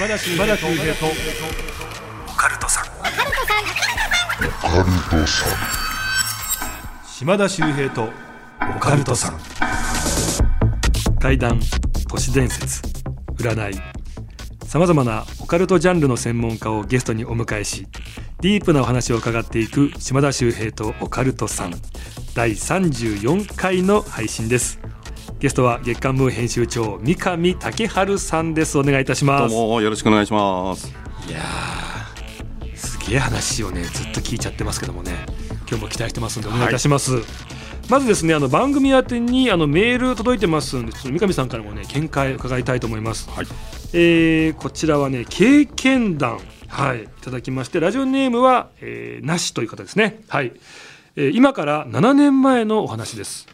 島田秀平と。オカルトさん。島田秀平と。オカルトさん。怪談都市伝説。占い。さまざまなオカルトジャンルの専門家をゲストにお迎えしディープなお話を伺っていく島田秀平とオカルトさん。第34回の配信ですゲストは月刊ムー編集長三上竹春さんです。お願いいたしどうますもよろしくお願いします。いやーすげえ話をねずっと聞いちゃってますけどもね。今日も期待してますんでお願いいたします、まずですねあの番組宛てにあのメール届いてますんで三上さんからもね見解伺いたいと思います、はい。えーこちらはね経験談。はい。いただきましてラジオネームは、えーなしという方ですね。はい、えー今から7年前のお話です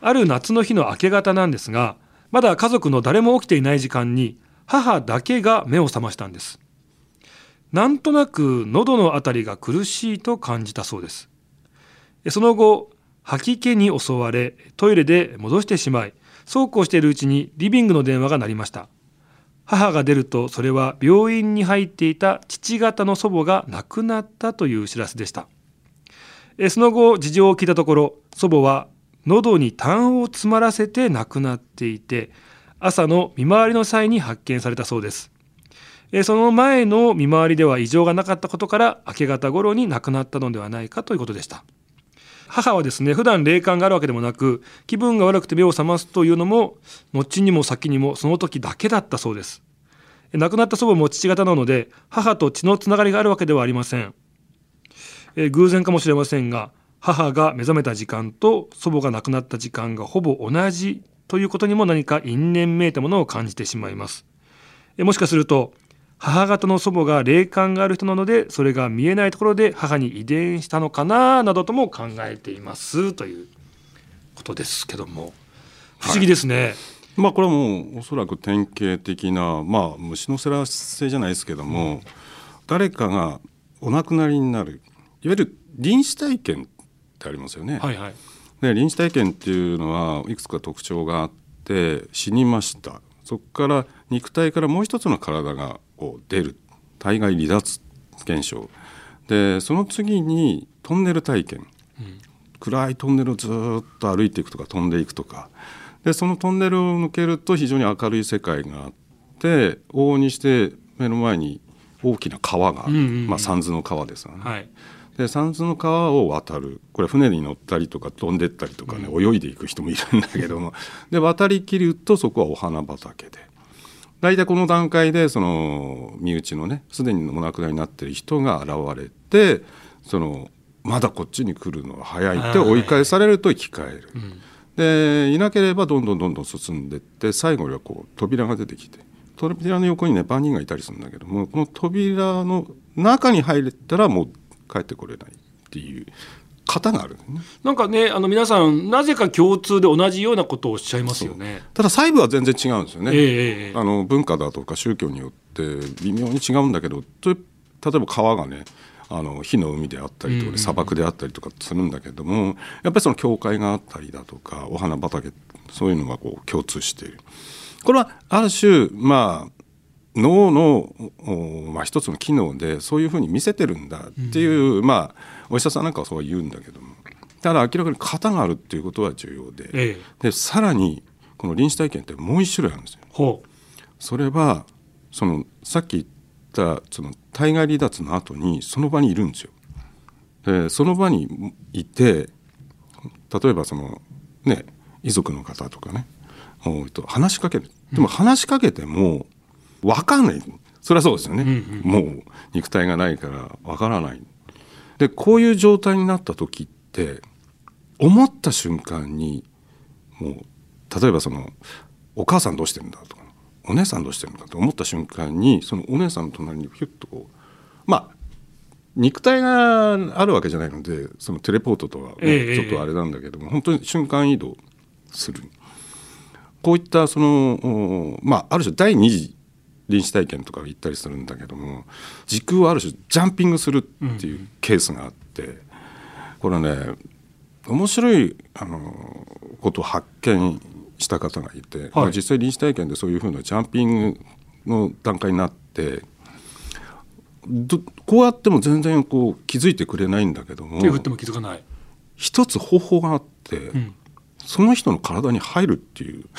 ある夏の日の明け方なんですがまだ家族の誰も起きていない時間に母だけが目を覚ましたんです。なんとなく喉のあたりが苦しいと感じたそうです。その後吐き気に襲われトイレで戻してしまいそうこうしているうちにリビングの電話が鳴りました。母が出るとそれは病院に入っていた父方の祖母が亡くなったという知らせでした。その後事情を聞いたところ祖母は喉に痰を詰まらせて亡くなっていて朝の見回りの際に発見されたそうです。えその前の見回りでは異常がなかったことから明け方頃に亡くなったのではないかということでした。母はですね普段霊感があるわけでもなく気分が悪くて目を覚ますというのも後にも先にもその時だけだったそうです。亡くなった祖母も父方なので母と血のつながりがあるわけではありません。え偶然かもしれませんが母が目覚めた時間と祖母が亡くなった時間がほぼ同じということにも何か因縁めいたものを感じてしまいます。えーもしかすると母方の祖母が霊感がある人なのでそれが見えないところで母に遺伝したのかななどとも考えていますということですけども。不思議ですね、まあこれはもうおそらく典型的なまあ虫のせらせじゃないですけども、誰かがお亡くなりになるいわゆる臨死体験ってありますよね。はいはい。で臨死体験っていうのはいくつか特徴があって死にました。そこから肉体からもう一つの体がこう出る。体外離脱現象。でその次にトンネル体験、暗いトンネルをずっと歩いていくとか飛んでいくとか。でそのトンネルを抜けると非常に明るい世界があって往々にして目の前に大きな川がある、うんうんうん。まあ、三途の川ですよね。はいで三途の川を渡る。これ船に乗ったりとか飛んでったりとかね、泳いでいく人もいるんだけども。で渡りきるとそこはお花畑で。大体この段階でその身内のねすでにお亡くなりになってる人が現れてそのまだこっちに来るのは早いって追い返されると生き返る。でいなければどんどんどんどん進んでって最後にはこう扉が出てきて扉の横にね番人がいたりするんだけどもこの扉の中に入れたらもう帰ってこれないっていう型があるね。なんかねあの皆さんなぜか共通で同じようなことをおっしゃいますよね。ただ細部は全然違うんですよね、ええええあの文化だとか宗教によって微妙に違うんだけどと例えば川がねあの火の海であったりとか砂漠であったりとかするんだけども、やっぱりその教会があったりだとかお花畑そういうのがこう共通している。これはある種まあ脳の、おまあ、一つの機能でそういうふうに見せてるんだっていう、まあお医者さんなんかはそう言うんだけども。ただ明らかに型があるっていうことは重要で,、ええ。でさらにこの臨死体験ってもう一種類あるんですよ。ほそれはそのさっき言ったその体外離脱の後にその場にいるんですよ。でその場にいて例えばそのね遺族の方とかねおと話しかける。でも話しかけても分かんない。それはそうですよね、もう肉体がないから分からない。でこういう状態になった時って思った瞬間にもう例えばその「お母さんどうしてるんだ」とか「お姉さんどうしてるんだ」と思った瞬間にそのお姉さんの隣にヒュッとこうまあ肉体があるわけじゃないのでそのテレポートとはねええ。ちょっとあれなんだけども、本当に瞬間移動する。こういったそのおまあある種第二次臨死体験とか言ったりするんだけども時空をある種ジャンピングするっていうケースがあって、これはね面白いあのことを発見した方がいて、まあ実際臨死体験でそういうふうなジャンピングの段階になってどこうやっても全然こう気づいてくれないんだけども手振っても気づかない、一つ方法があって、うん、その人の体に入るっていう。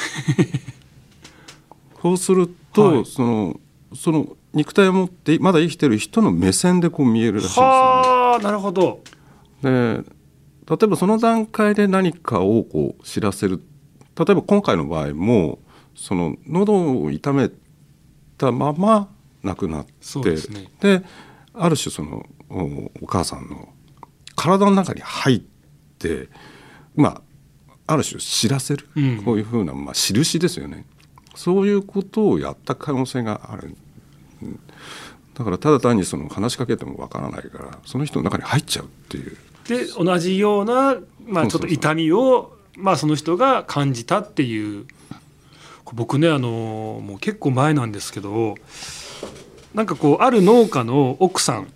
そうすると、はい。そのその肉体を持ってまだ生きてる人の目線でこう見えるらしいんですよ、ね。はあなるほど。で例えばその段階で何かをこう知らせる。例えば今回の場合もその喉を痛めたまま亡くなってですね。である種そのおお母さんの体の中に入ってまあある種知らせる、うん。こういうふうな、まあ、印ですよねそういうことをやった可能性がある。うんだからただ単にその話しかけてもわからないからその人の中に入っちゃうっていう。で同じような、まあ、ちょっと痛みをまあ、その人が感じたっていう。僕ねあのもう結構前なんですけどなんかこうある農家の奥さん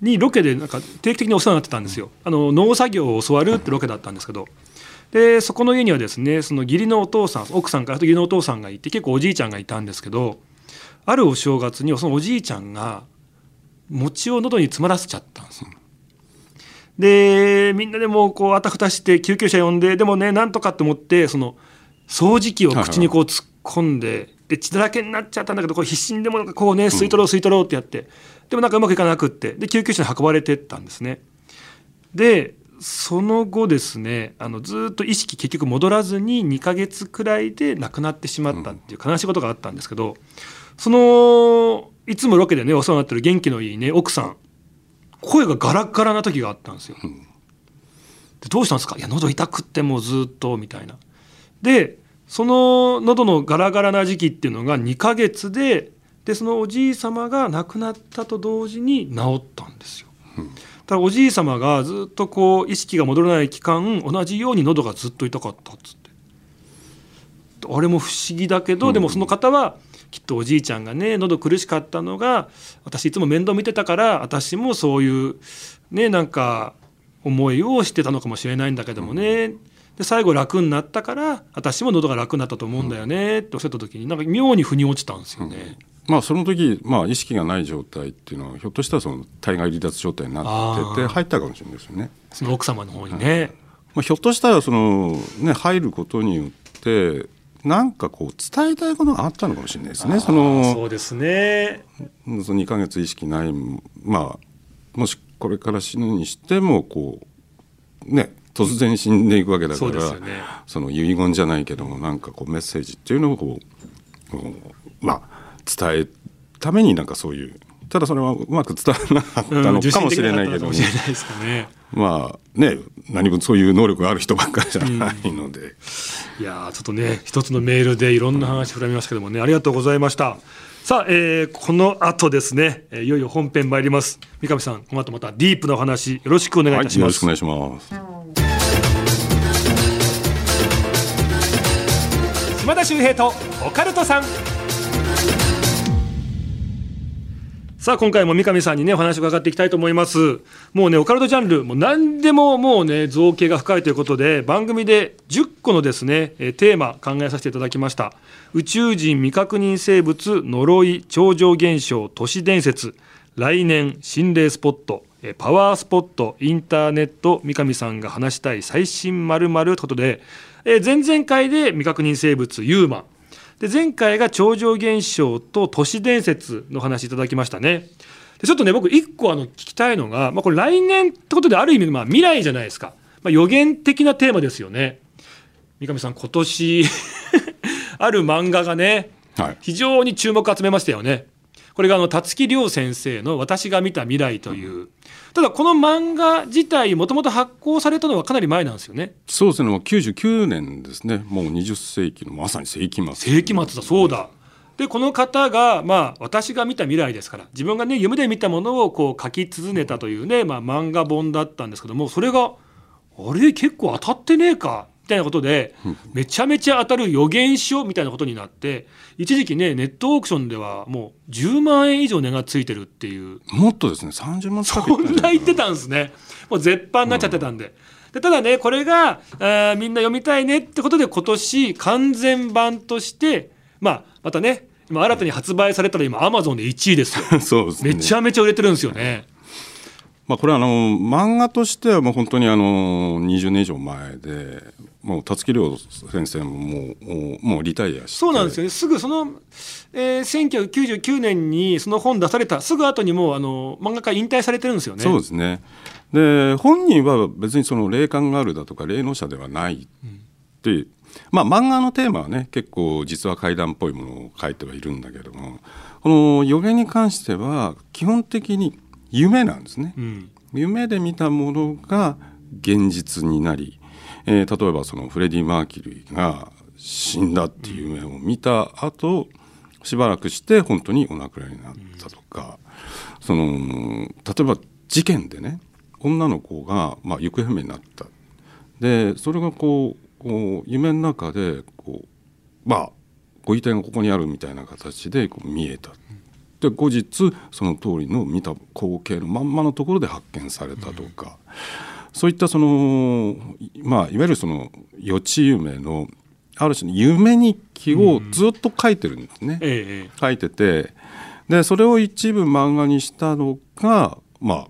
にロケでなんか定期的にお世話になってたんですよ。あの農作業を教わるってロケだったんですけどでそこの家にはですねその義理のお父さん奥さんから義理のお父さんがいて結構おじいちゃんがいたんですけどあるお正月にそのおじいちゃんが餅を喉に詰まらせちゃったんですよ。でみんなでもうこうあたふたして救急車呼んででもねなんとかって思ってその掃除機を口にこう突っ込んでで血だらけになっちゃったんだけどこう必死にでもこうね吸い取ろう吸い取ろうってやってでもなんかうまくいかなくってで救急車に運ばれてったんですね。でその後ですねあのずっと意識結局戻らずに2ヶ月くらいで亡くなってしまったっていう悲しいことがあったんですけどそのいつもロケでねお世話になってる元気のいいね奥さん声がガラッガラな時があったんですよ。でどうしたんですか？いや喉痛くってもうずっとみたいな。でその喉のガラガラな時期っていうのが2ヶ月ででそのおじい様が亡くなったと同時に治ったんですよ。ただおじい様がずっとこう意識が戻らない期間同じように喉がずっと痛かったっつって。あれも不思議だけど、でもその方はきっとおじいちゃんがね喉苦しかったのが私いつも面倒見てたから私もそういうねなんか思いをしてたのかもしれないんだけどもね、で最後楽になったから私も喉が楽になったと思うんだよねっておっしゃった時になんか妙に腑に落ちたんですよね。まあその時、まあ、意識がない状態っていうのはひょっとしたらその体外離脱状態になってて入ったかもしれないですよね。その奥様の方にね。まあ、ひょっとしたらその、ね、入ることによってなんかこう伝えたいことがあったのかもしれないですね。そのそうですね。その2ヶ月意識ない、まあ、もしこれから死ぬにしてもこうね突然死んでいくわけだからそねその遺言じゃないけどもなんかこうメッセージっていうのをこうこうまあ伝えるためになんかそういうただそれはうまく伝わらなかったのかもしれないけども、ね。まあね何分そういう能力がある人ばっかりじゃないので、いやーちょっとね一つのメールでいろんな話膨らみましたけどもね。ありがとうございました。さあ、えーこの後ですねえーいよいよ本編参ります。三上さんこの後またディープなお話よろしくお願いいはい、たします、よろしくお願いします。島田秀平とオカルトさんさあ今回も三上さんにねお話を伺っていきたいと思います。もうねオカルトジャンルもう何でももうね造形が深いということで番組で10個のですねテーマ考えさせていただきました。宇宙人未確認生物呪い超常現象都市伝説。来年心霊スポットパワースポットインターネット三上さんが話したい最新〇〇ということで、え前々回で未確認生物ユーマで前回が超常現象と都市伝説の話いただきましたね。でちょっとね僕一個あの聞きたいのが、まあ、これ来年ってことである意味まあ未来じゃないですか、まあ、予言的なテーマですよね。三上さん今年 ある漫画がねはい。非常に注目を集めましたよね。これがあの辰木亮先生の「私が見た未来」という、ただこの漫画自体もともと発行されたのはかなり前なんですよね。そうですね。もう99年ですね。もう20世紀のまさに世紀末。世紀末だそうだ。でこの方がまあ私が見た未来ですから自分がね夢で見たものをこう書き続ねたというね、まあ、漫画本だったんですけどもそれがあれ結構当たってねえか。みたいなことでめちゃめちゃ当たる予言書みたいなことになって一時期ねネットオークションではもう10万円以上値がついてるっていう。もっとですね。30万近くそんな言ってたんですね。もう絶版になっちゃってたんで。でただねこれがあーみんな読みたいねってことで今年完全版として、まあ、またね今新たに発売されたら今アマゾンで1位ですよ。そうですね。めちゃめちゃ売れてるんですよねまあ、これはあの漫画としてはもう本当にあの20年以上前でもう辰木亮先生ももうもうリタイアしてそうなんですよね。すぐその、えー、1999年にその本出されたすぐ後にもうあの漫画家引退されてるんですよね。そうですね。で本人は別にその霊感があるだとか霊能者ではないって、うん、まあ漫画のテーマはね結構実は怪談っぽいものを書いてはいるんだけどもこの予言に関しては基本的に夢なんですね、うん、夢で見たものが現実になり、えー、例えばそのフレディ・マーキュリーが死んだっていう夢を見た後しばらくして本当にお亡くなりになったとか、うん、その例えば事件でね女の子が、まあ、行方不明になった。でそれがこうこう夢の中でこうまあご遺体がここにあるみたいな形でこう見えた。で後日その通りの見た光景のまんまのところで発見されたとか、うん、そういったそのまあいわゆるその予知夢のある種の夢日記をずっと書いてるんですね、うん、書いてて。でそれを一部漫画にしたのがまあ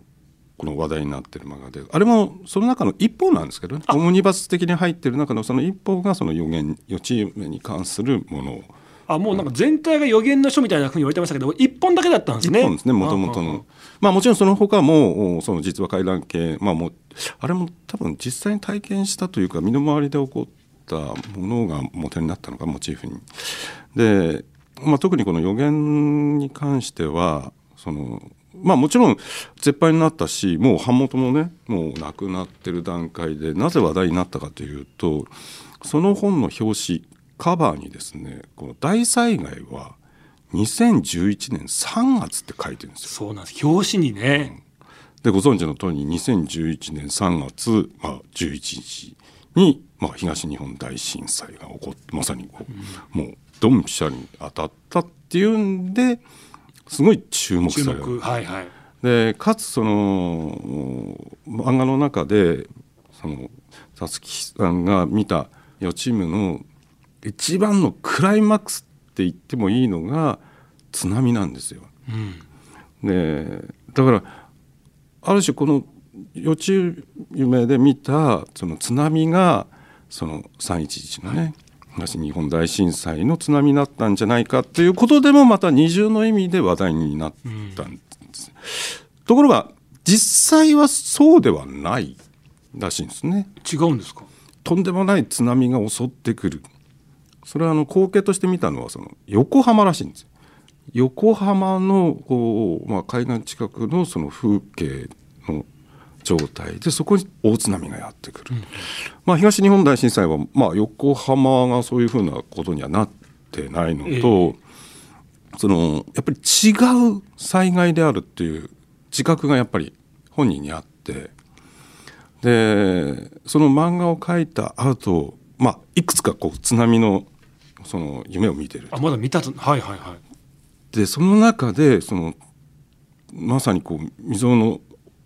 この話題になってる漫画で。あれもその中の一方なんですけどね。オムニバス的に入ってる中のその一方がその予言予知夢に関するものをあもうなんか全体が予言の書みたいなふうに言われてましたけど一本だけだったんですね。一本ですねもともとの。まあもちろんその他もその実話怪談系まあもうあれも多分実際に体験したというか身の回りで起こったものが元になったのかモチーフに。で、まあ、特にこの予言に関してはそのまあもちろん絶版になったしもう版元もねもうなくなってる段階でなぜ話題になったかというとその本の表紙カバーにですねこの大災害は2011年3月って書いてるんですよ。そうなんです。表紙にね、でご存知の通り2011年3月、まあ、11日に、まあ、東日本大震災が起こってまさにこう、うん、もうドンピシャに当たったっていうんですごい注目される。はいはい、でかつその漫画の中でその皐月さんが見た予知夢の一番のクライマックスって言ってもいいのが津波なんですよ。うん、でだからある種この予知夢で見たその津波がその311のね東日本大震災の津波だったんじゃないかっていうことでもまた二重の意味で話題になったんです。うん、ところが実際はそうではないらしいんですね。違うんですか？とんでもない津波が襲ってくる。それはあの光景として見たのはその横浜らしいんです横浜のこう、まあ、海岸近くのその風景の状態でそこに大津波がやってくる、うん、まあ、東日本大震災は、まあ、横浜がそういうふうなことにはなってないのと、えー、そのやっぱり違う災害であるっていう自覚がやっぱり本人にあって。でその漫画を描いた後、まあいくつかこう津波のその夢を見てる。あまだ見たとはいはいはい。でその中でそのまさにこう未曾有の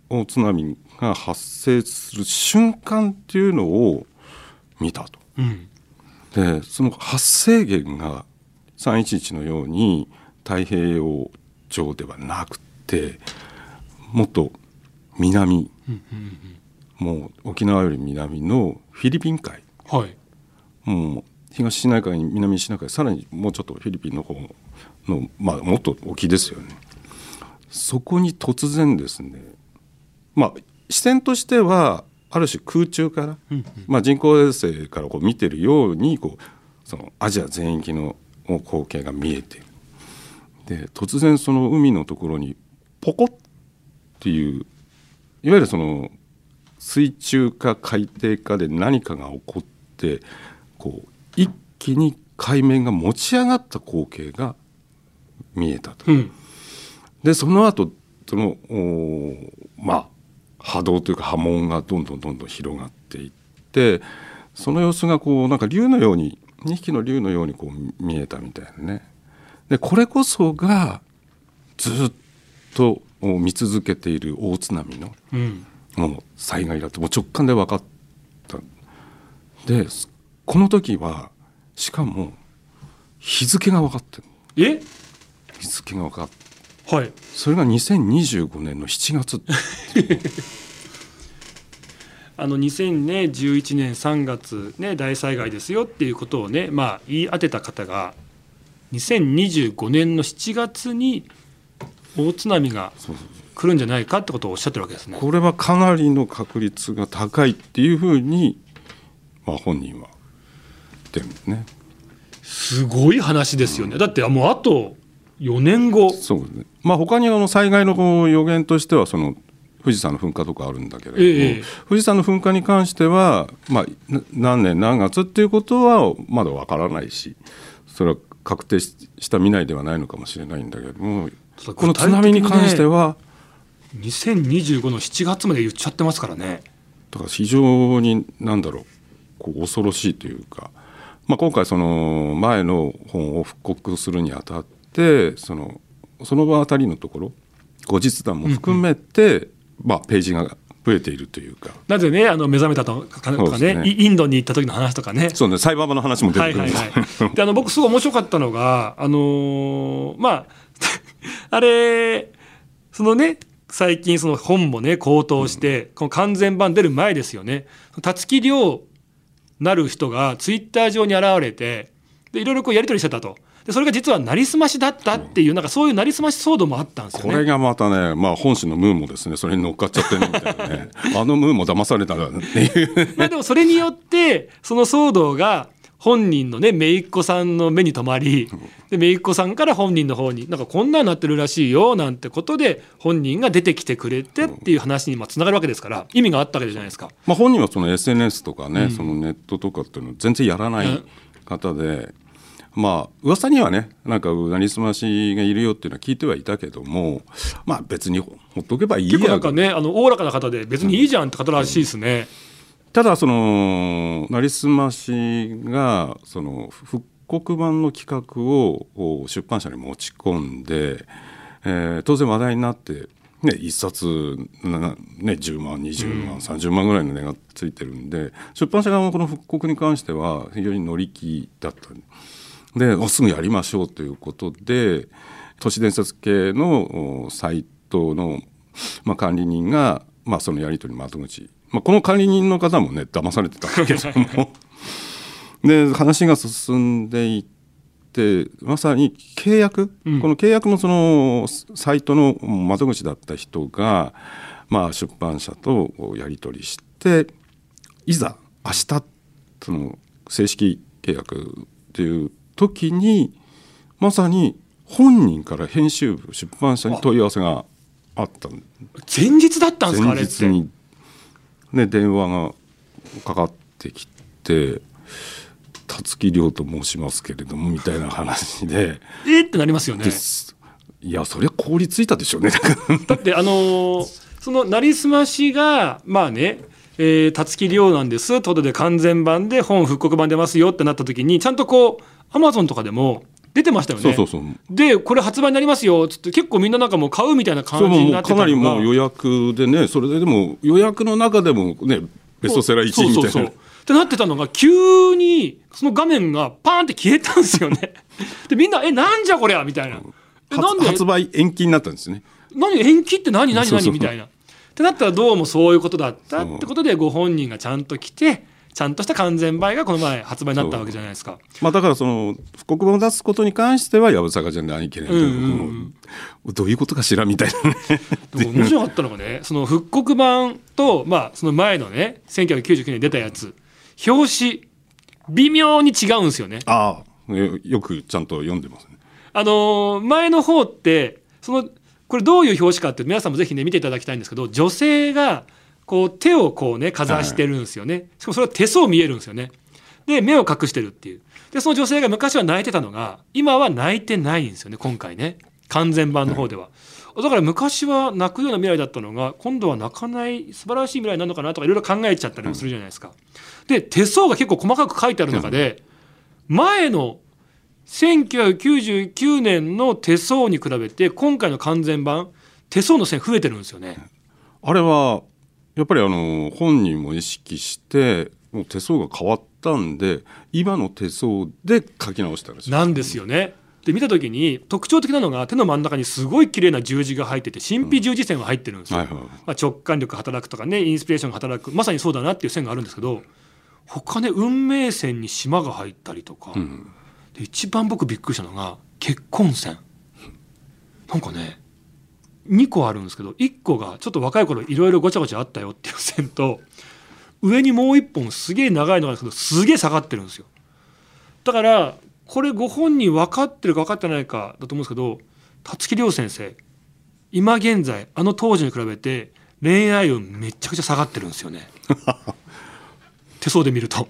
大津波が発生する瞬間っていうのを見たと。うん、でその発生源が311のように太平洋上ではなくてもっと南、もう沖縄より南のフィリピン海。うん、はい。もう東シナ海に南シナ海さらにもうちょっとフィリピンの方の、まあ、もっと沖ですよね。そこに突然ですねまあ視線としてはある種空中から、まあ、人工衛星からこう見てるようにこうそのアジア全域の光景が見えてで突然その海のところにポコッっていういわゆるその水中か海底かで何かが起こってこう一気に海面が持ち上がった光景が見えたと。うんでその後そのおまあ波動というか波紋がどんどんどんどん広がっていってその様子がこうなんか竜のように2匹の竜のようにこう見えたみたいなね。でこれこそがずっと見続けている大津波のうんもう災害だともう直感で分かった。でこの時はしかも日付が分かってるえ？日付が分かって。はい。それが2025年の7月。あの2011年3月、ね、大災害ですよっていうことをね、まあ、言い当てた方が2025年の7月に大津波が来るんじゃないかってことをおっしゃってるわけですね。これはかなりの確率が高いっていうふうに、まあ、本人は言ってるんですね。すごい話ですよね。だってもうあと4年後そうですね。まあ他にあの災害の予言としてはその富士山の噴火とかあるんだけれども、ええ富士山の噴火に関しては、まあ、な何年何月っていうことはまだわからないしそれは確定しした未来ではないのかもしれないんだけれどもこの津波に関しては2025の7月まで言っちゃってますからね。だから非常に何だろうこう恐ろしいというか、まあ、今回その前の本を復刻するにあたってそのその場あたりのところ後日談も含めて、まあ、ページが増えているというか。なぜねあの目覚めたとかとかねね。イインドに行った時の話とかね。そうね裁判場の話も出はいてくるんはいです、はい。であの僕すごい面白かったのがあのーまあ あれそのね最近その本もね高騰して、この完全版出る前ですよね。辰木亮なる人がツイッター上に現れてでいろいろこうやり取りしてたと。でそれが実はなりすましだったっていうなんかそういうなりすまし騒動もあったんですよね。これがまたね、まあ、本誌のムーもですね。それに乗っかっちゃってるみたいな。ねあのムーも騙されたっていうまあでもそれによってその騒動が本人のね姪っ子さんの目に留まりで姪っ子さんから本人の方になんかこんなになってるらしいよなんてことで本人が出てきてくれてっていう話にまあつながるわけですから意味があったわけじゃないですか。まあ本人はその SNS とかね、そのネットとかっていうのを全然やらない方で、まあ噂にはねなんかなりすましがいるよっていうのは聞いてはいたけどもまあ別にほっとけばいいや結構なんかねあのおおらかな方で別にいいじゃんって方らしいですね。ただそのなりすましがその復刻版の企画を出版社に持ち込んで、えー当然話題になって、ね、一冊な、ね、10万20万、30万ぐらいの値がついてるんで出版社側もこの復刻に関しては非常に乗り気だった。でおすぐやりましょうということで都市伝説系のおサイトの、まあ、管理人が、まあ、そのやり取りの窓口、まあ、この管理人の方もね騙されてたんだけども。で話が進んでいってまさに契約、うん。この契約のそのサイトの窓口だった人が、まあ、出版社とやり取りしていざ明日その正式契約っていう時にまさに本人から編集部出版社に問い合わせがあったん。前日だったんですかあ前。日に、ね、電話がかかってきて「辰木亮と申しますけれども」みたいな話で。えーってなりますよね。いやそりゃ凍りついたでしょうね。だってあのーそのなりすましがまあねえー辰木亮なんです。ということで完全版で本復刻版出ますよってなった時にちゃんとこうアマゾンとかでも出てましたよね。そうそうそう。でこれ発売になりますよ。っつって結構みんななんかもう買うみたいな感じにななってたのが。りもう予約でねそれででも予約の中でもねベストセラー1位みたいな。そうそうそう。ってなってたのが急にその画面がパーンって消えたんですよね。でみんな「えなんじゃこりゃ」みたいな。えなんで？発発売延期になったんですね。何？延期って何？何？何？みたいな。ってなったらどうもそういうことだったってことでご本人がちゃんと来てちゃんとした完全版がこの前発売になったわけじゃないですか。まあだからその復刻版を出すことに関してはやぶさかじゃないけれども、うんうんどういうことかしらみたいなね。面白かったのがねその復刻版と、まあ、その前のね1999年に出たやつ表紙微妙に違うんですよね。ああ。よよくちゃんと読んでますね。あのー前の方ってそのこれどういう表紙かって皆さんもぜひね見ていただきたいんですけど女性がこう手をこうねかざしてるんですよね、しかもそれは手相見えるんですよね。で目を隠してるっていう。でその女性が昔は泣いてたのが今は泣いてないんですよね今回ね。完全版の方では、だから昔は泣くような未来だったのが今度は泣かない素晴らしい未来なのかなとかいろいろ考えちゃったりもするじゃないですか、で手相が結構細かく書いてある中で、前の1999年の手相に比べて今回の完全版手相の線増えてるんですよね。あれはやっぱりあの本人も意識してもう手相が変わったんで今の手相で書き直したらしいなんですよね。で見た時に特徴的なのが手の真ん中にすごい綺麗な十字が入ってて神秘十字線が入ってるんですよ、はいはい。まあ、直感力働くとかねインスピレーションが働くまさにそうだなっていう線があるんですけど他ね運命線に島が入ったりとか、うん。で一番僕びっくりしたのが結婚線。なんかね2個あるんですけど1個がちょっと若い頃いろいろごちゃごちゃあったよっていう線と上にもう1本すげえ長いのがあるんですけどすげえ下がってるんですよ。だからこれご本人分かってるか分かってないかだと思うんですけど辰木亮先生今現在あの当時に比べて恋愛運めちゃくちゃ下がってるんですよね。手相で見ると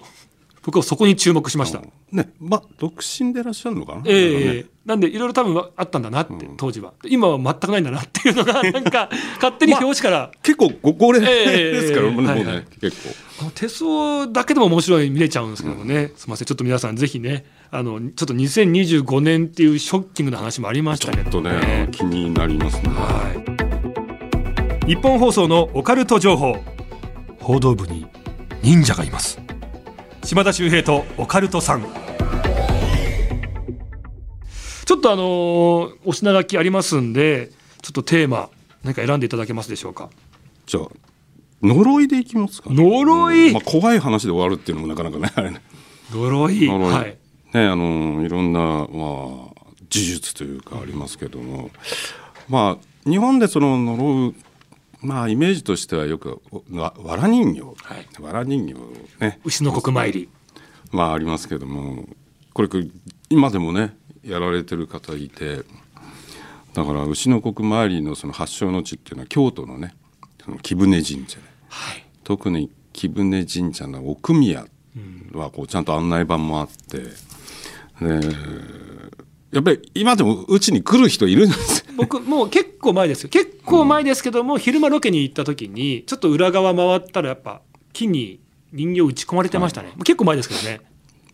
僕はそこに注目しました。ねまあ独身でいらっしゃるのかな？ええなんかね。なんでいろいろ多分あったんだなって、うん。当時は。今は全くないんだなっていうのが なんか勝手に表紙から、結構ご高齢ええですから、もうね、はいはい。結構。あの手相だけでも面白い見れちゃうんですけどもね、すみません。ちょっと皆さんぜひねあのちょっと2025年っていうショッキングな話もありましちたけどょっとね気になりますね。はい。日本放送のオカルト情報。報道部に忍者がいます島田秀平とオカルトさん。ちょっとあのーお品書きありますんでちょっとテーマ何か選んでいただけますでしょうか？じゃあ呪いでいきますか呪い？うん。まあ、怖い話で終わるっていうのもなかなかねあれね。呪い？呪い。はい。ねあのいろんな、まあ、呪術というかありますけども、まあ日本でその呪うまあイメージとしてはよくわわら人形、はい。わら人形ね。牛の国参り。まあありますけども。これ今でもねやられてる方いて。だから牛の国参りのその発祥の地っていうのは京都のねその貴船神社ではい。特に貴船神社の奥宮はこうちゃんと案内板もあって。でやっぱり今でもうちに来る人いるんですよ僕もう結構前ですよ。結構前ですけども、昼間ロケに行った時にちょっと裏側回ったらやっぱ木に人形打ち込まれてましたね、もう結構前ですけどね。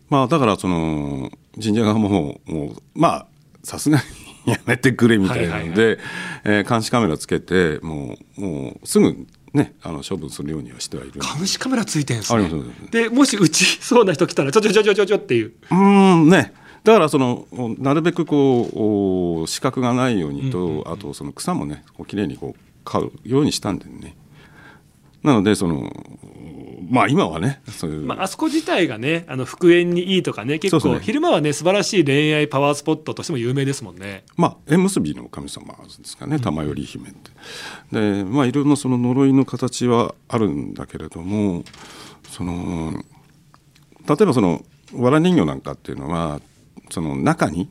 まあだからその神社側ももうまあさすがにやめてくれみたいなので、はいえー監視カメラつけてもうもうすぐねあの処分するようにはしてはいる監視カメラついてんすね。でもし打ちそうな人来たらちょちょちょちょちょっていう。うーんねだからそのなるべくこうお視覚がないようにと、うんうんうん。あとその草もねこう綺麗にこう刈るようにしたんでね。なのでそのまあ今はねそういう、まああそこ自体がねあの復縁にいいとかね結構昼間はね素晴らしい恋愛パワースポットとしても有名ですもんね。まあ縁結びの神様ですかね玉頼姫って。でまあいろんなその呪いの形はあるんだけれどもその例えばそのわら人形なんかっていうのはその中に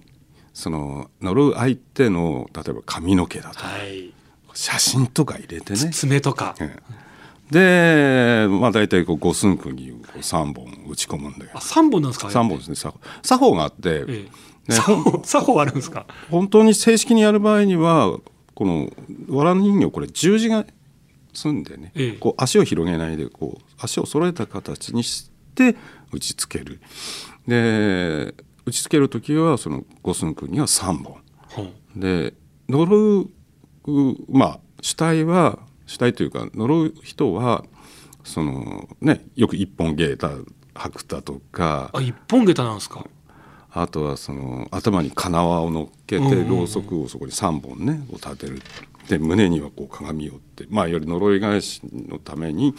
その呪う相手の例えば髪の毛だとかはい。写真とか入れてね。爪とか。ええ。でまあ大体こう五寸釘をこう3本打ち込むんだよあ。三本なんですか？3本ですね。作法作法があって、ええ。ね 作法あるんですか？本当に正式にやる場合にはこのわら人形これ十字が済んでね、ええ。こう足を広げないでこう足を揃えた形にして打ちつける。で打ちつける時はその五寸釘には3本。ほう。で呪うまあ主体は主体というか呪う人はそのねよく一本芸だ白太とかあ一本下駄なんですか？あとはその頭に金輪を乗っけてろうそくをそこに3本ねこう立てるで胸にはこう鏡をってまあより呪い返しのために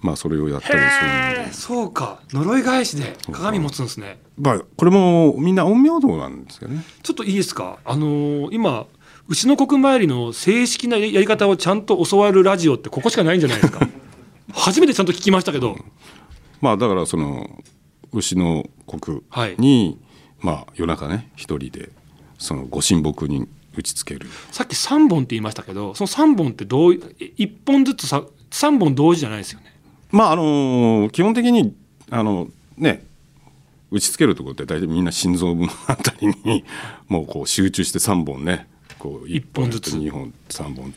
まあそれをやったりするんで。そうか。呪い返しで鏡持つんですね。まあこれもみんな陰陽道なんですけどね。ちょっといいですか？あのー今牛の国参りの正式なやり方をちゃんと教わるラジオってここしかないんじゃないですか？初めてちゃんと聞きましたけど。まあだからその牛の国はい。に、まあ夜中ね一人でそのご神木に打ちつける。さっき3本って言いましたけどその3本ってどう1本ずつさ3本同時じゃないですよね。まああの基本的にあのね打ちつけるところって大体みんな心臓部のあたりに もうこう集中して3本ねこう一本ずつ。2本3本。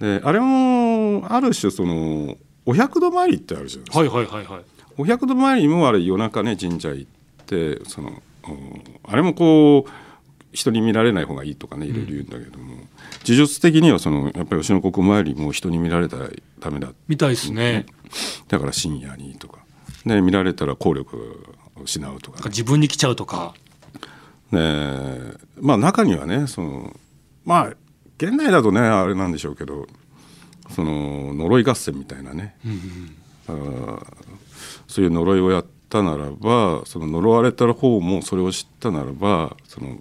であれもある種そのお百度参りってあるじゃないですか、はいはいはいはい。お百度参りもあれ夜中ね神社行ってそのうんあれもこう人に見られない方がいいとかねいろいろ言うんだけども、呪術的にはそのやっぱり吉野国参りも人に見られたらダメだ。みたいですね。だから深夜にとか、ね、見られたら効力を失うとか。なんか自分に来ちゃうとか。でまあ中にはねそのまあ現代だとねあれなんでしょうけどその呪い合戦みたいなね、あーそういう呪いをやったならばその呪われた方もそれを知ったならばその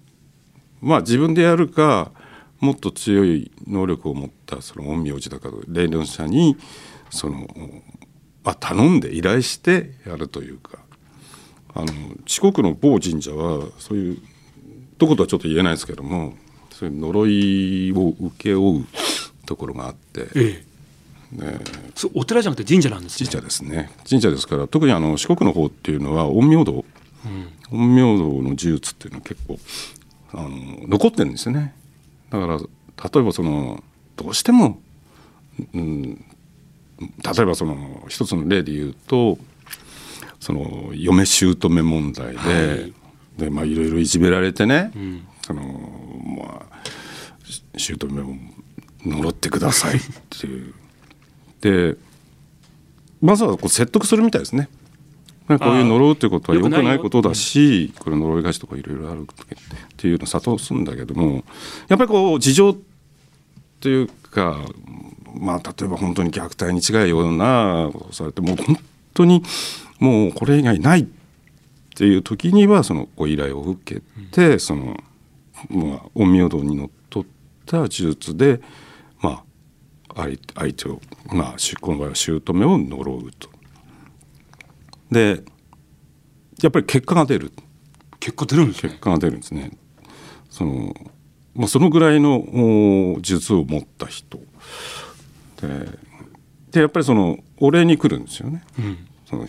まあ自分でやるかもっと強い能力を持ったその陰陽師だから霊能者にその、まあ、頼んで依頼してやるというか。あの四国の某神社はそういうどことはちょっと言えないですけどもそういう呪いを請け負うところがあって。ええ。そうお寺じゃなくて神社なんですね。神社ですね。神社ですから特にあの四国の方っていうのは陰陽道、陰陽道の呪術っていうのは結構あの残ってるんですよね。だから例えばそのどうしても、うん、例えばその一つの例で言うとその嫁姑問題で、はい。でまあいろいろいじめられてね、ん。そのまあし姑を呪ってくださいっていう。でまずはこう説得するみたいですね。まあこういう呪うってことは良くないことだしこれ呪い返しとかいろいろあるっていうのを諭すんだけどもやっぱりこう事情というかまあ例えば本当に虐待に違うようなことをされてもう本当にもうこれ以外ないっていう時にはそのご依頼を受けて、そのまあ陰陽道にのっとった呪術でまあ相相手をまあしこの場合は姑を呪うと。でやっぱり結果が出る。結果出るんですね。結果が出るんですね。そのまあ、そのぐらいのお術を持った人。ででやっぱりそのお礼に来るんですよね。うん。その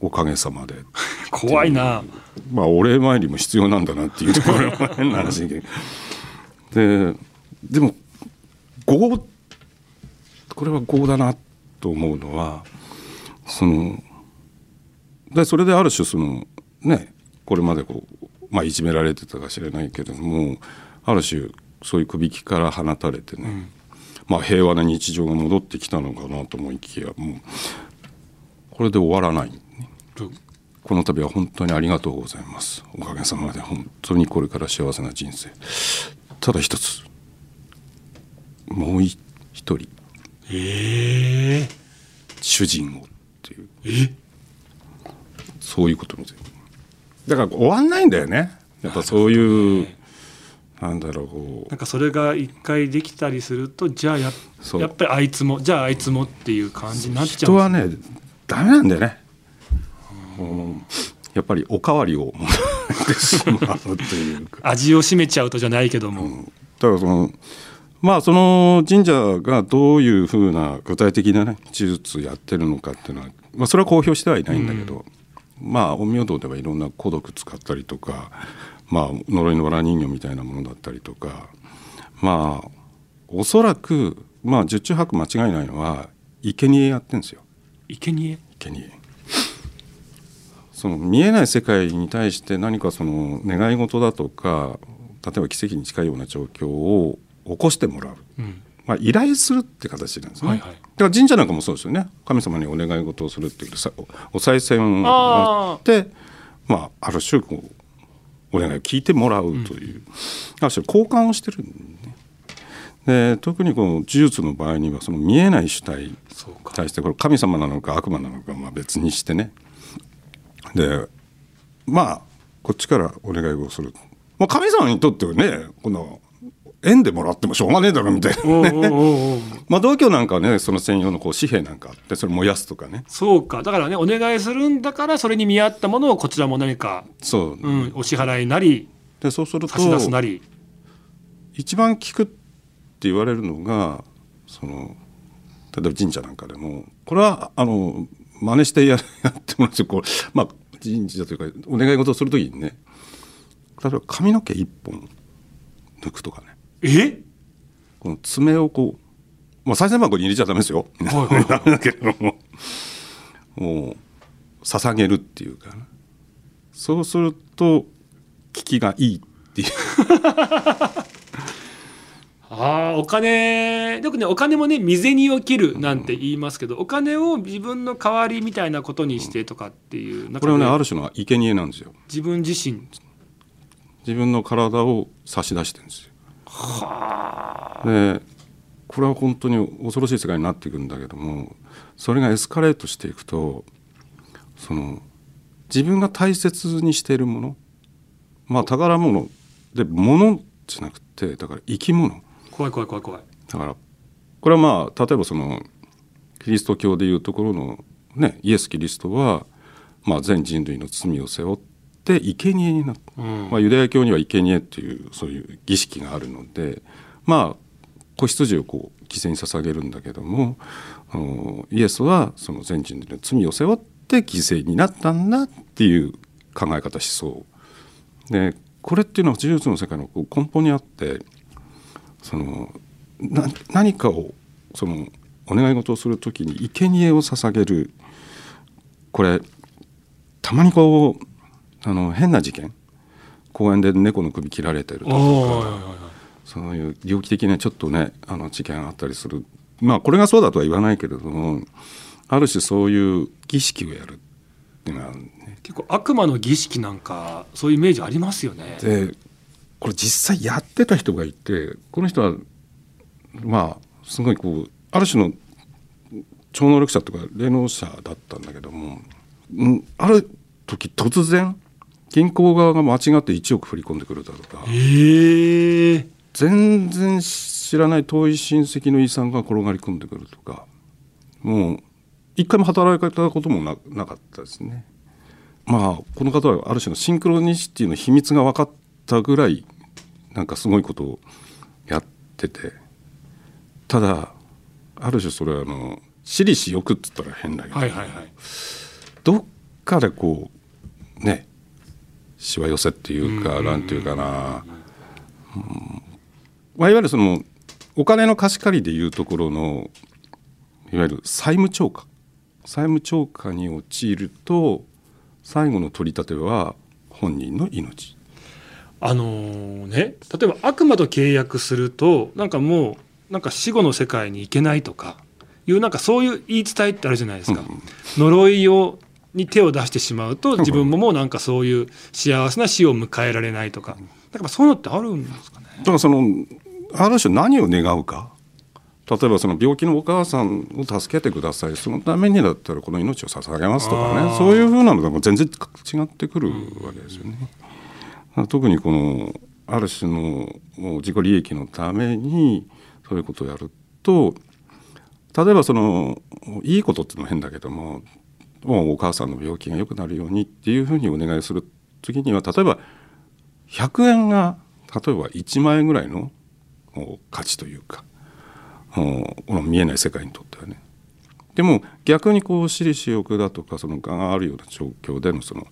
おかげさまで 怖いな。まあお礼参りも必要なんだなっていう。ところが変な話ででも業これは業だなと思うのはそのでそれである種そのねこれまでこう、まあ、いじめられてたかしれないけれどもある種そういう首引きから放たれてね、まあ、平和な日常が戻ってきたのかなと思いきやもうこれで終わらない。この度は本当にありがとうございます。おかげさまで本当にこれから幸せな人生。ただ一つ、もう一人ええ主人をっていうえ？そういうこと。だから終わんないんだよね。やっぱそういうなんだろうこなんかそれが一回できたりするとじゃあややっぱりあいつもじゃああいつもっていう感じになっうちゃうん人はねダメなんだよね。もうやっぱりおかわりを。味を占めちゃうとじゃないけども、だからそのまあその神社がどういうふうな具体的なね手術やってるのかっていうのは、まあ、それは公表してはいないんだけど、まあ陰陽道ではいろんな孤独使ったりとか、まあ、呪いの藁人形みたいなものだったりとかまあおそらくまあ十中八九間違いないのは生贄やってるんですよ。生贄？生贄。その見えない世界に対して何かその願い事だとか例えば奇跡に近いような状況を起こしてもらう、うんまあ、依頼するって形なんですね、はいはい。だから神社なんかもそうですよね。神様にお願い事をするっていうさお賽銭をあってまあ、ある種こうお願いを聞いてもらうという、ある種交換をしてるんね。で特にこの呪術の場合にはその見えない主体に対してこれ神様なのか悪魔なのかまあ別にしてね。でまあこっちからお願いをする、まあ、神様にとってはねこの縁でもらってもしょうがねえだろみたいなおうおうおうおう まあ道教なんかはねその専用のこう紙幣なんかあってそれ燃やすとかね。そうか。だからねお願いするんだからそれに見合ったものをこちらも何か、そう、うん、お支払いなりでそうすると差し出すなり。一番効くって言われるのがその例えば神社なんかでもこれはあの真似してややってもらってこうまあ神社というかお願い事をするときにね例えば髪の毛一本抜くとかねえ？この爪をこう、まあ、再生箱に入れちゃダメですよ。はいはいはいダメ だけれどももう捧げるっていうかなそうすると効きがいいっていう ああお金よくねお金もね未銭を切るなんて言いますけど、お金を自分の代わりみたいなことにしてとかっていう中でこれはねある種の生贄なんですよ。自分自身自分の体を差し出してるんですよ。はあ。でこれは本当に恐ろしい世界になっていくんだけどもそれがエスカレートしていくとその自分が大切にしているものまあ宝物で物じゃなくてだから生き物。怖い怖い怖い怖い。だからこれはまあ例えばそのキリスト教でいうところの、ね、イエス・キリストは、まあ、全人類の罪を背負って生贄になった、うん。まあ、ユダヤ教には生贄っていうそういう儀式があるのでまあ子羊をこう犠牲に捧げるんだけどもイエスはその全人類の罪を背負って犠牲になったんだっていう考え方思想。でこれっていうのは呪術の世界の根本にあってそのな何かをそのお願い事をする時に生贄を捧げる。これたまにこうあの変な事件？公園で猫の首切られてるとか。そういう猟奇的なちょっとねあの事件があったりする。まあこれがそうだとは言わないけれどもある種そういう儀式をやるっていうのはね。結構悪魔の儀式なんかそういうイメージありますよね。でこれ実際やってた人がいてこの人はまあすごいこうある種の超能力者とか霊能者だったんだけども、うん、ある時突然銀行側が間違って1億振り込んでくるだとか。ええ全然知らない遠い親戚の遺産が転がり込んでくるとか。もう一回も働かれたこともななかったですね。まあこの方はある種のシンクロニシティの秘密が分かったぐらいなんかすごいことをやってて。ただある種それはあの私利私欲って言ったら変だけど、はいはいはい。どっかでこうねしわ寄せっていうかうんなんていうかな、うん。まあ、いわゆるそのお金の貸し借りでいうところのいわゆる債務超過。債務超過に陥ると最後の取り立ては本人の命。あのーね例えば悪魔と契約するとなんかもうなんか死後の世界に行けないとかいうなんかそういう言い伝えってあるじゃないですか、呪いをに手を出してしまうと自分ももうなんかそういう幸せな死を迎えられないとか。だからそういうのってあるんですかね。だからそのある種何を願うか。例えばその病気のお母さんを助けてください。そのためにだったらこの命を捧げますとかね。そういうふうなのがもう全然違ってくるわけですよね。特にこのある種の自己利益のためにそういうことをやると例えばそのいいことっていうのも変だけどももうお母さんの病気が良くなるようにっていうふうにお願いする時には例えば100円が例えば1万円ぐらいの価値というかこの見えない世界にとってはね。でも逆にこう私利私欲だとかそのががあるような状況でのその、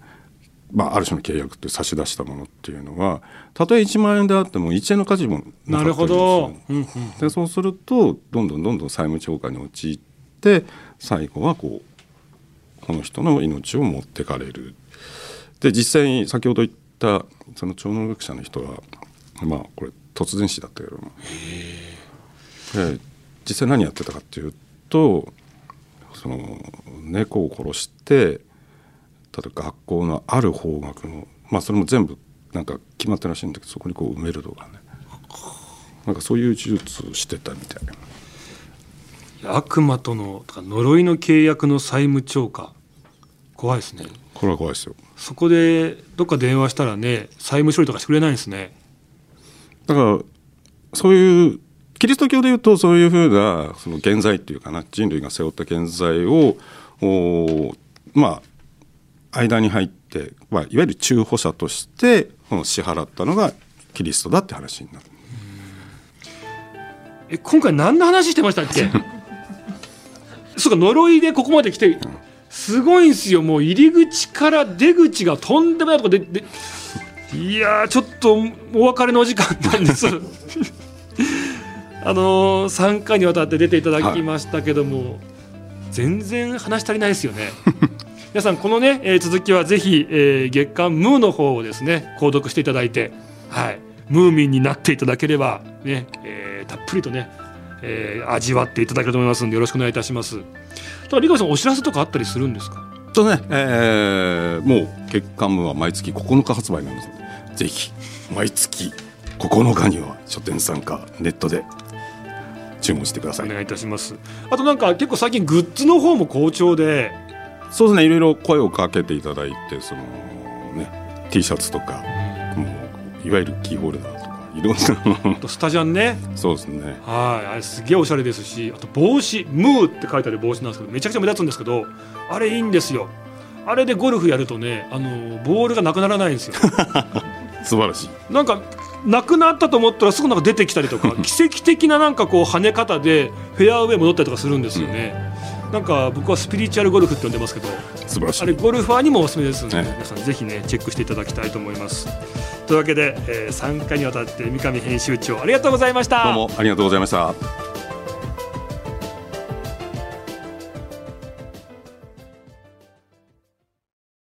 まあ、ある種の契約って差し出したものっていうのはたとえ1万円であっても1円の価値もななるったりするど、でそうするとどんどんどんどん債務超過に陥って最後はこうこの人の命を持ってかれる。で実際に先ほど言ったその超能力者の人はまあこれ突然死だったけどもで実際何やってたかっていうとその猫を殺して例えば学校のある方角のまあそれも全部なんか決まってるらしいんだけどそこにこう埋めるとかね。なんかそういう手術をしてたみたいな悪魔とのとか呪いの契約の債務超過。怖いですね。これは怖いですよ。そこでどっか電話したらね債務処理とかしてくれないんですね。だからそういうキリスト教でいうとそういうふうなその現在っていうかな人類が背負った現在をおまあ間に入って、まあ、いわゆる中保者としてこの支払ったのがキリストだって話になる。え今回何の話してましたっけ？そうか呪いでここまで来てすごいんですよ。もう入り口から出口がとんでもないとこででいやーちょっとお別れのお時間なんです。あのー、3回にわたって出ていただきましたけども、全然話足りないですよね。皆さんこのね、えー続きはぜひ、えー月刊ムーの方をですね購読していただいてはい。ムーミンになっていただければね、えーたっぷりとね、えー味わっていただけると思いますのでよろしくお願いいたします。ただリカさんお知らせとかあったりするんですか？とね、えーもう月刊ムーは毎月9日発売なんです。ぜひ毎月9日には書店参加ネットで注文してください。お願いいたします。あとなんか結構最近グッズの方も好調で。そうですね。いろいろ声をかけていただいてそのね T シャツとかもういわゆるキーホルダーいろんなスタジャンねそうですね。はい。あれすげえおしゃれですしあと帽子ムーって書いてある帽子なんですけどめちゃくちゃ目立つんですけどあれいいんですよ。あれでゴルフやるとねあのボールがなくならないんですよ。素晴らしい。なんかなくなったと思ったらすぐなんか出てきたりとか 奇跡的ななんかこう跳ね方でフェアウェイ戻ったりとかするんですよね、なんか僕はスピリチュアルゴルフって呼んでますけど素晴らしい。あれゴルファーにもおすすめですので、ね皆さんぜひねチェックしていただきたいと思います。というわけで、え3回にわたって三上編集長ありがとうございました。どうもありがとうございました